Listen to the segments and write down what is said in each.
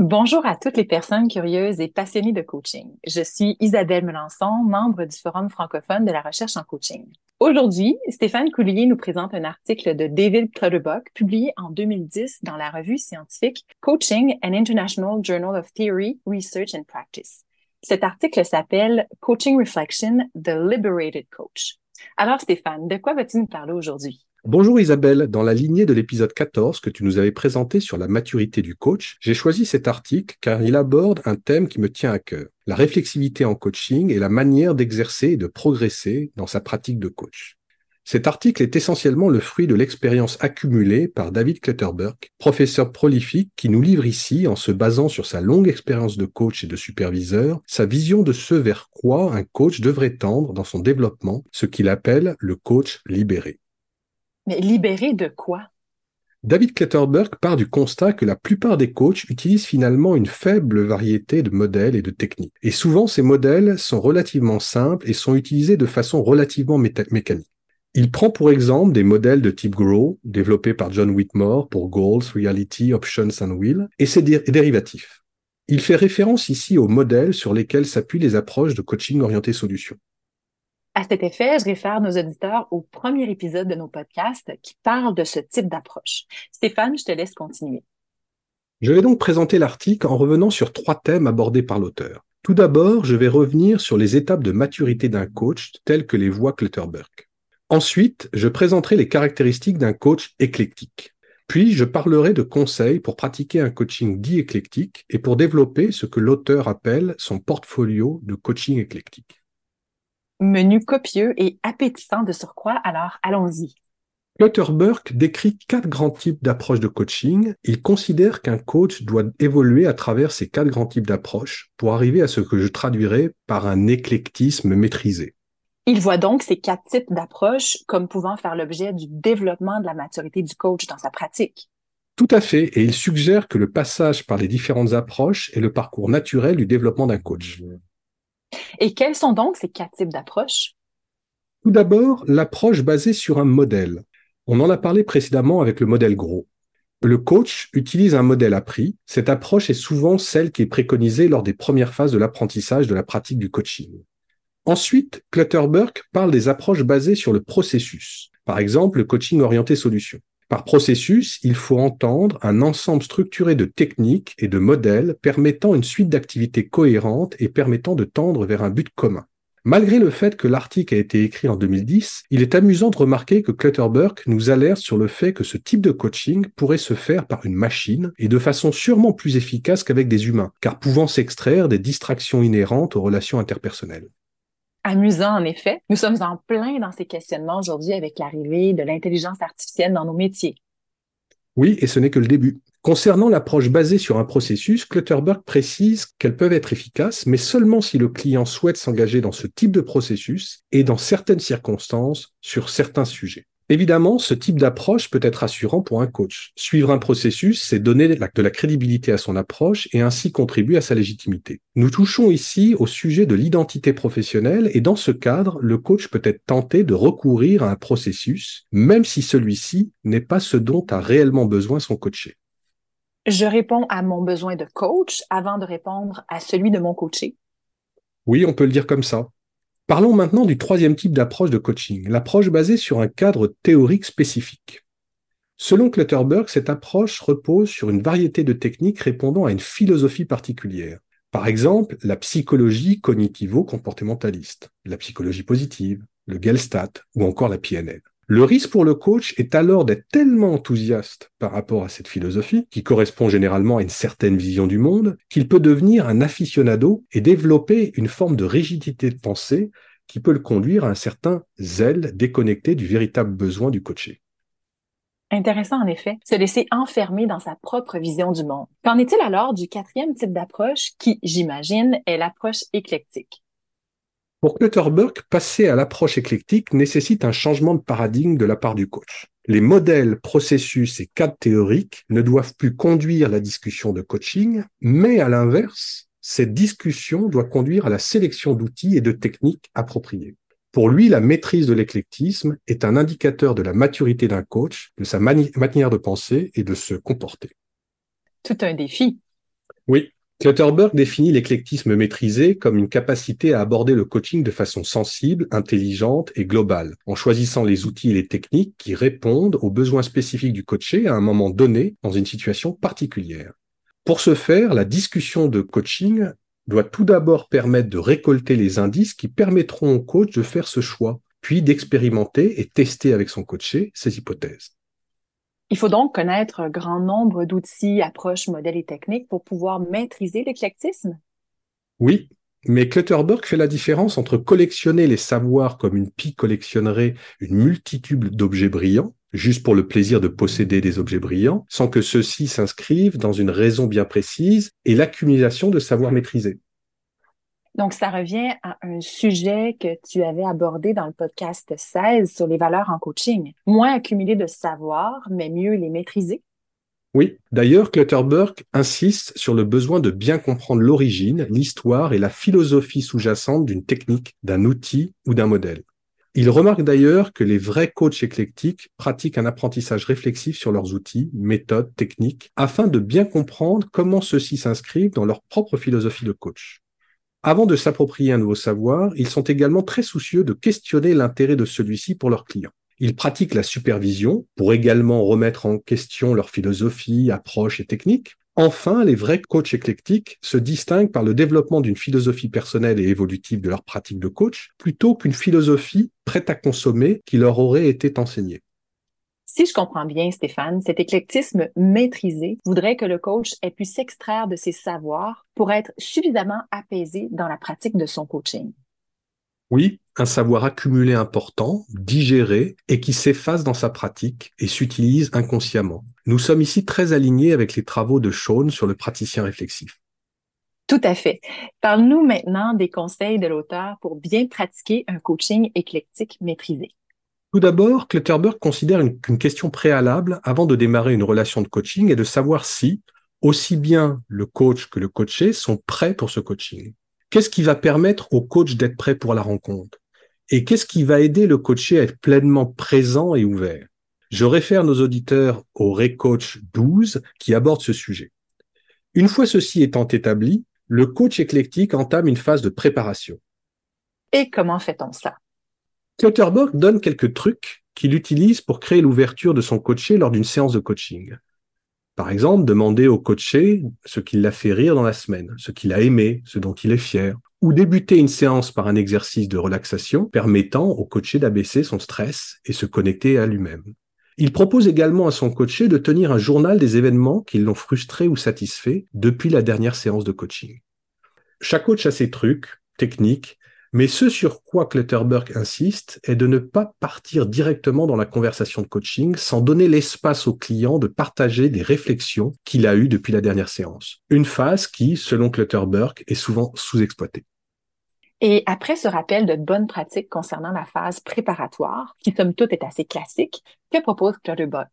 Bonjour à toutes les personnes curieuses et passionnées de coaching. Je suis Isabelle Melançon, membre du Forum francophone de la recherche en coaching. Aujourd'hui, Stéphane Coulier nous présente un article de David Clutterbuck publié en 2010 dans la revue scientifique Coaching and International Journal of Theory, Research and Practice. Cet article s'appelle Coaching Reflection, The Liberated Coach. Alors Stéphane, de quoi vas-tu nous parler aujourd'hui? Bonjour Isabelle, dans la lignée de l'épisode 14 que tu nous avais présenté sur la maturité du coach, j'ai choisi cet article car il aborde un thème qui me tient à cœur, la réflexivité en coaching et la manière d'exercer et de progresser dans sa pratique de coach. Cet article est essentiellement le fruit de l'expérience accumulée par David Clutterberg, professeur prolifique qui nous livre ici, en se basant sur sa longue expérience de coach et de superviseur, sa vision de ce vers quoi un coach devrait tendre dans son développement, ce qu'il appelle le coach libéré. Mais libéré de quoi? David Kletterberg part du constat que la plupart des coachs utilisent finalement une faible variété de modèles et de techniques. Et souvent, ces modèles sont relativement simples et sont utilisés de façon relativement mécanique. Il prend pour exemple des modèles de type GROW, développés par John Whitmore pour Goals, Reality, Options and Will, et ses dérivatifs. Il fait référence ici aux modèles sur lesquels s'appuient les approches de coaching orienté solution. À cet effet, je réfère nos auditeurs au premier épisode de nos podcasts qui parle de ce type d'approche. Stéphane, je te laisse continuer. Je vais donc présenter l'article en revenant sur trois thèmes abordés par l'auteur. Tout d'abord, je vais revenir sur les étapes de maturité d'un coach telles que les voit Clutterberg. Ensuite, je présenterai les caractéristiques d'un coach éclectique. Puis, je parlerai de conseils pour pratiquer un coaching dit éclectique et pour développer ce que l'auteur appelle son portfolio de coaching éclectique. Menu copieux et appétissant de surcroît, alors allons-y. Clutterberg décrit quatre grands types d'approches de coaching. Il considère qu'un coach doit évoluer à travers ces quatre grands types d'approches pour arriver à ce que je traduirais par un éclectisme maîtrisé. Il voit donc ces quatre types d'approches comme pouvant faire l'objet du développement de la maturité du coach dans sa pratique. Tout à fait, et il suggère que le passage par les différentes approches est le parcours naturel du développement d'un coach. Et quels sont donc ces quatre types d'approches? Tout d'abord, l'approche basée sur un modèle. On en a parlé précédemment avec le modèle gros. Le coach utilise un modèle appris. Cette approche est souvent celle qui est préconisée lors des premières phases de l'apprentissage de la pratique du coaching. Ensuite, Clutterberg parle des approches basées sur le processus. Par exemple, le coaching orienté solution. Par processus, il faut entendre un ensemble structuré de techniques et de modèles permettant une suite d'activités cohérentes et permettant de tendre vers un but commun. Malgré le fait que l'article a été écrit en 2010, il est amusant de remarquer que Clutterberg nous alerte sur le fait que ce type de coaching pourrait se faire par une machine et de façon sûrement plus efficace qu'avec des humains, car pouvant s'extraire des distractions inhérentes aux relations interpersonnelles amusant en effet. Nous sommes en plein dans ces questionnements aujourd'hui avec l'arrivée de l'intelligence artificielle dans nos métiers. Oui, et ce n'est que le début. Concernant l'approche basée sur un processus, Clutterberg précise qu'elles peuvent être efficaces, mais seulement si le client souhaite s'engager dans ce type de processus et dans certaines circonstances sur certains sujets. Évidemment, ce type d'approche peut être assurant pour un coach. Suivre un processus, c'est donner de la crédibilité à son approche et ainsi contribuer à sa légitimité. Nous touchons ici au sujet de l'identité professionnelle et dans ce cadre, le coach peut être tenté de recourir à un processus, même si celui-ci n'est pas ce dont a réellement besoin son coaché. Je réponds à mon besoin de coach avant de répondre à celui de mon coaché. Oui, on peut le dire comme ça. Parlons maintenant du troisième type d'approche de coaching, l'approche basée sur un cadre théorique spécifique. Selon Clutterberg, cette approche repose sur une variété de techniques répondant à une philosophie particulière. Par exemple, la psychologie cognitivo-comportementaliste, la psychologie positive, le Gelstat ou encore la PNL. Le risque pour le coach est alors d'être tellement enthousiaste par rapport à cette philosophie, qui correspond généralement à une certaine vision du monde, qu'il peut devenir un aficionado et développer une forme de rigidité de pensée qui peut le conduire à un certain zèle déconnecté du véritable besoin du coaché. Intéressant en effet, se laisser enfermer dans sa propre vision du monde. Qu'en est-il alors du quatrième type d'approche qui, j'imagine, est l'approche éclectique? Pour Clutterberg, passer à l'approche éclectique nécessite un changement de paradigme de la part du coach. Les modèles, processus et cadres théoriques ne doivent plus conduire la discussion de coaching, mais à l'inverse, cette discussion doit conduire à la sélection d'outils et de techniques appropriés. Pour lui, la maîtrise de l'éclectisme est un indicateur de la maturité d'un coach, de sa manière de penser et de se comporter. Tout un défi. Oui, Clutterberg définit l'éclectisme maîtrisé comme une capacité à aborder le coaching de façon sensible, intelligente et globale, en choisissant les outils et les techniques qui répondent aux besoins spécifiques du coaché à un moment donné dans une situation particulière. Pour ce faire, la discussion de coaching doit tout d'abord permettre de récolter les indices qui permettront au coach de faire ce choix, puis d'expérimenter et tester avec son coaché ses hypothèses. Il faut donc connaître un grand nombre d'outils, approches, modèles et techniques pour pouvoir maîtriser l'éclectisme. Oui, mais Clutterberg fait la différence entre collectionner les savoirs comme une pie collectionnerait une multitude d'objets brillants, juste pour le plaisir de posséder des objets brillants, sans que ceux-ci s'inscrivent dans une raison bien précise, et l'accumulation de savoirs maîtrisés. Donc, ça revient à un sujet que tu avais abordé dans le podcast 16 sur les valeurs en coaching. Moins accumuler de savoir, mais mieux les maîtriser. Oui, d'ailleurs, Clutterberg insiste sur le besoin de bien comprendre l'origine, l'histoire et la philosophie sous-jacente d'une technique, d'un outil ou d'un modèle. Il remarque d'ailleurs que les vrais coachs éclectiques pratiquent un apprentissage réflexif sur leurs outils, méthodes, techniques, afin de bien comprendre comment ceux-ci s'inscrivent dans leur propre philosophie de coach. Avant de s'approprier un nouveau savoir, ils sont également très soucieux de questionner l'intérêt de celui-ci pour leurs clients. Ils pratiquent la supervision pour également remettre en question leur philosophie, approche et technique. Enfin, les vrais coachs éclectiques se distinguent par le développement d'une philosophie personnelle et évolutive de leur pratique de coach, plutôt qu'une philosophie prête à consommer qui leur aurait été enseignée. Si je comprends bien, Stéphane, cet éclectisme maîtrisé voudrait que le coach ait pu s'extraire de ses savoirs pour être suffisamment apaisé dans la pratique de son coaching. Oui, un savoir accumulé important, digéré et qui s'efface dans sa pratique et s'utilise inconsciemment. Nous sommes ici très alignés avec les travaux de Sean sur le praticien réflexif. Tout à fait. Parle-nous maintenant des conseils de l'auteur pour bien pratiquer un coaching éclectique maîtrisé. Tout d'abord, Clutterberg considère qu'une question préalable avant de démarrer une relation de coaching est de savoir si, aussi bien le coach que le coaché sont prêts pour ce coaching. Qu'est-ce qui va permettre au coach d'être prêt pour la rencontre? Et qu'est-ce qui va aider le coaché à être pleinement présent et ouvert? Je réfère nos auditeurs au Recoach 12 qui aborde ce sujet. Une fois ceci étant établi, le coach éclectique entame une phase de préparation. Et comment fait-on ça? Clutterberg donne quelques trucs qu'il utilise pour créer l'ouverture de son coaché lors d'une séance de coaching. Par exemple, demander au coaché ce qui l'a fait rire dans la semaine, ce qu'il a aimé, ce dont il est fier, ou débuter une séance par un exercice de relaxation permettant au coaché d'abaisser son stress et se connecter à lui-même. Il propose également à son coaché de tenir un journal des événements qui l'ont frustré ou satisfait depuis la dernière séance de coaching. Chaque coach a ses trucs, techniques, mais ce sur quoi Clutterberg insiste est de ne pas partir directement dans la conversation de coaching sans donner l'espace au client de partager des réflexions qu'il a eues depuis la dernière séance. Une phase qui, selon Clutterberg, est souvent sous-exploitée. Et après ce rappel de bonnes pratiques concernant la phase préparatoire, qui somme toute est assez classique, que propose Clutterberg?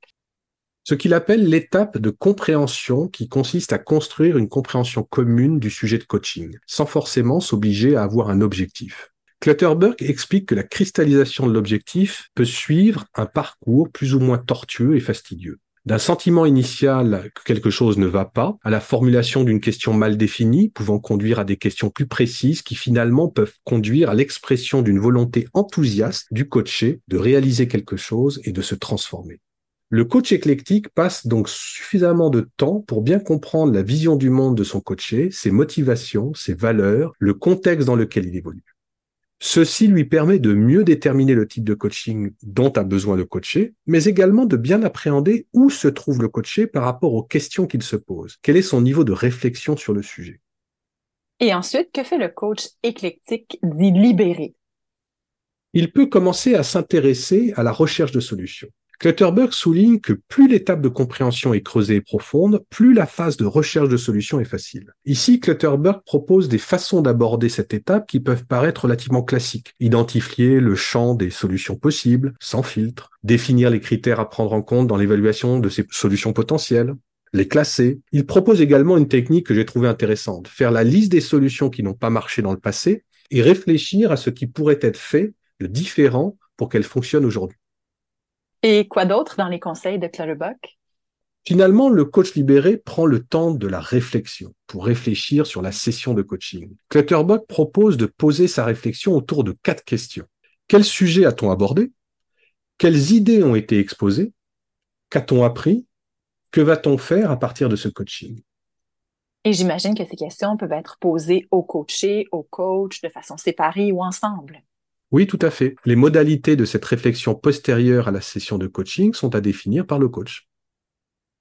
ce qu'il appelle l'étape de compréhension qui consiste à construire une compréhension commune du sujet de coaching, sans forcément s'obliger à avoir un objectif. Clutterberg explique que la cristallisation de l'objectif peut suivre un parcours plus ou moins tortueux et fastidieux. D'un sentiment initial que quelque chose ne va pas, à la formulation d'une question mal définie, pouvant conduire à des questions plus précises qui finalement peuvent conduire à l'expression d'une volonté enthousiaste du coaché de réaliser quelque chose et de se transformer. Le coach éclectique passe donc suffisamment de temps pour bien comprendre la vision du monde de son coaché, ses motivations, ses valeurs, le contexte dans lequel il évolue. Ceci lui permet de mieux déterminer le type de coaching dont a besoin le coaché, mais également de bien appréhender où se trouve le coaché par rapport aux questions qu'il se pose. Quel est son niveau de réflexion sur le sujet? Et ensuite, que fait le coach éclectique dit libéré? Il peut commencer à s'intéresser à la recherche de solutions. Clutterberg souligne que plus l'étape de compréhension est creusée et profonde, plus la phase de recherche de solutions est facile. Ici, Clutterberg propose des façons d'aborder cette étape qui peuvent paraître relativement classiques. Identifier le champ des solutions possibles, sans filtre, définir les critères à prendre en compte dans l'évaluation de ces solutions potentielles, les classer. Il propose également une technique que j'ai trouvée intéressante, faire la liste des solutions qui n'ont pas marché dans le passé et réfléchir à ce qui pourrait être fait de différent pour qu'elles fonctionnent aujourd'hui. Et quoi d'autre dans les conseils de Clutterbuck? Finalement, le coach libéré prend le temps de la réflexion pour réfléchir sur la session de coaching. Clutterbuck propose de poser sa réflexion autour de quatre questions. Quel sujet a-t-on abordé? Quelles idées ont été exposées? Qu'a-t-on appris? Que va-t-on faire à partir de ce coaching? Et j'imagine que ces questions peuvent être posées au coaché, au coach, de façon séparée ou ensemble. Oui, tout à fait. Les modalités de cette réflexion postérieure à la session de coaching sont à définir par le coach.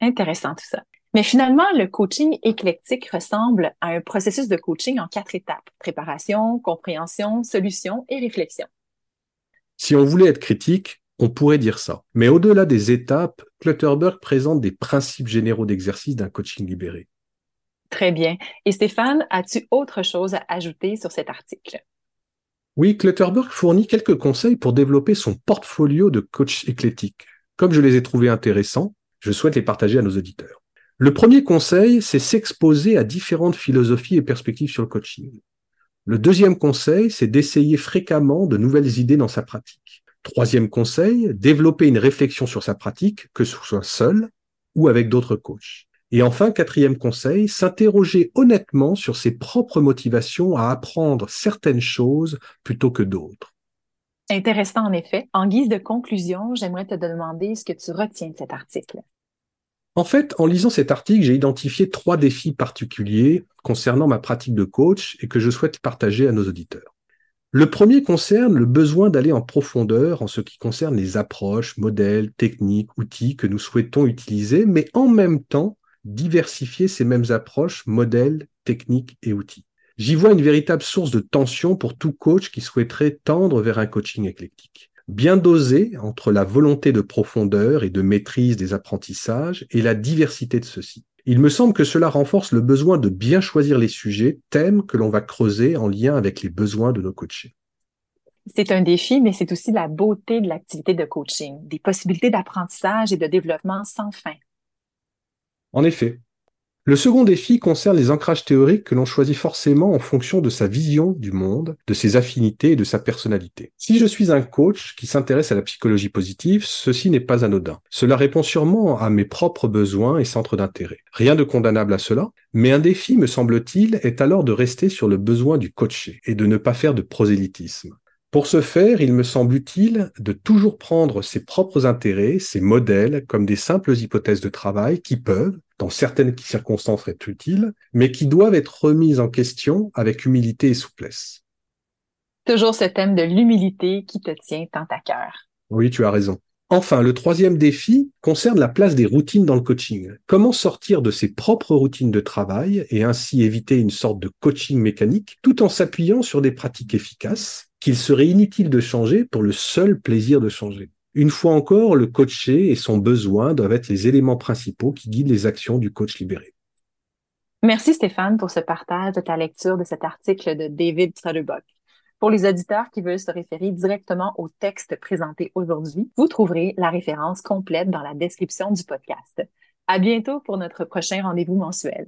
Intéressant tout ça. Mais finalement, le coaching éclectique ressemble à un processus de coaching en quatre étapes. Préparation, compréhension, solution et réflexion. Si on voulait être critique, on pourrait dire ça. Mais au-delà des étapes, Clutterberg présente des principes généraux d'exercice d'un coaching libéré. Très bien. Et Stéphane, as-tu autre chose à ajouter sur cet article? Oui, Clutterberg fournit quelques conseils pour développer son portfolio de coach éclectique. Comme je les ai trouvés intéressants, je souhaite les partager à nos auditeurs. Le premier conseil, c'est s'exposer à différentes philosophies et perspectives sur le coaching. Le deuxième conseil, c'est d'essayer fréquemment de nouvelles idées dans sa pratique. Troisième conseil, développer une réflexion sur sa pratique, que ce soit seul ou avec d'autres coachs. Et enfin, quatrième conseil, s'interroger honnêtement sur ses propres motivations à apprendre certaines choses plutôt que d'autres. Intéressant en effet. En guise de conclusion, j'aimerais te demander ce que tu retiens de cet article. En fait, en lisant cet article, j'ai identifié trois défis particuliers concernant ma pratique de coach et que je souhaite partager à nos auditeurs. Le premier concerne le besoin d'aller en profondeur en ce qui concerne les approches, modèles, techniques, outils que nous souhaitons utiliser, mais en même temps diversifier ces mêmes approches, modèles, techniques et outils. J'y vois une véritable source de tension pour tout coach qui souhaiterait tendre vers un coaching éclectique. Bien dosé entre la volonté de profondeur et de maîtrise des apprentissages et la diversité de ceux-ci. Il me semble que cela renforce le besoin de bien choisir les sujets, thèmes que l'on va creuser en lien avec les besoins de nos coachés. C'est un défi, mais c'est aussi la beauté de l'activité de coaching, des possibilités d'apprentissage et de développement sans fin. En effet. Le second défi concerne les ancrages théoriques que l'on choisit forcément en fonction de sa vision du monde, de ses affinités et de sa personnalité. Si je suis un coach qui s'intéresse à la psychologie positive, ceci n'est pas anodin. Cela répond sûrement à mes propres besoins et centres d'intérêt. Rien de condamnable à cela, mais un défi, me semble-t-il, est alors de rester sur le besoin du coaché et de ne pas faire de prosélytisme. Pour ce faire, il me semble utile de toujours prendre ses propres intérêts, ses modèles, comme des simples hypothèses de travail qui peuvent, dans certaines circonstances, être utiles, mais qui doivent être remises en question avec humilité et souplesse. Toujours ce thème de l'humilité qui te tient tant à cœur. Oui, tu as raison. Enfin, le troisième défi concerne la place des routines dans le coaching. Comment sortir de ses propres routines de travail et ainsi éviter une sorte de coaching mécanique tout en s'appuyant sur des pratiques efficaces? Qu'il serait inutile de changer pour le seul plaisir de changer. Une fois encore, le coaché et son besoin doivent être les éléments principaux qui guident les actions du coach libéré. Merci Stéphane pour ce partage de ta lecture de cet article de David Clutterbuck. Pour les auditeurs qui veulent se référer directement au texte présenté aujourd'hui, vous trouverez la référence complète dans la description du podcast. À bientôt pour notre prochain rendez-vous mensuel.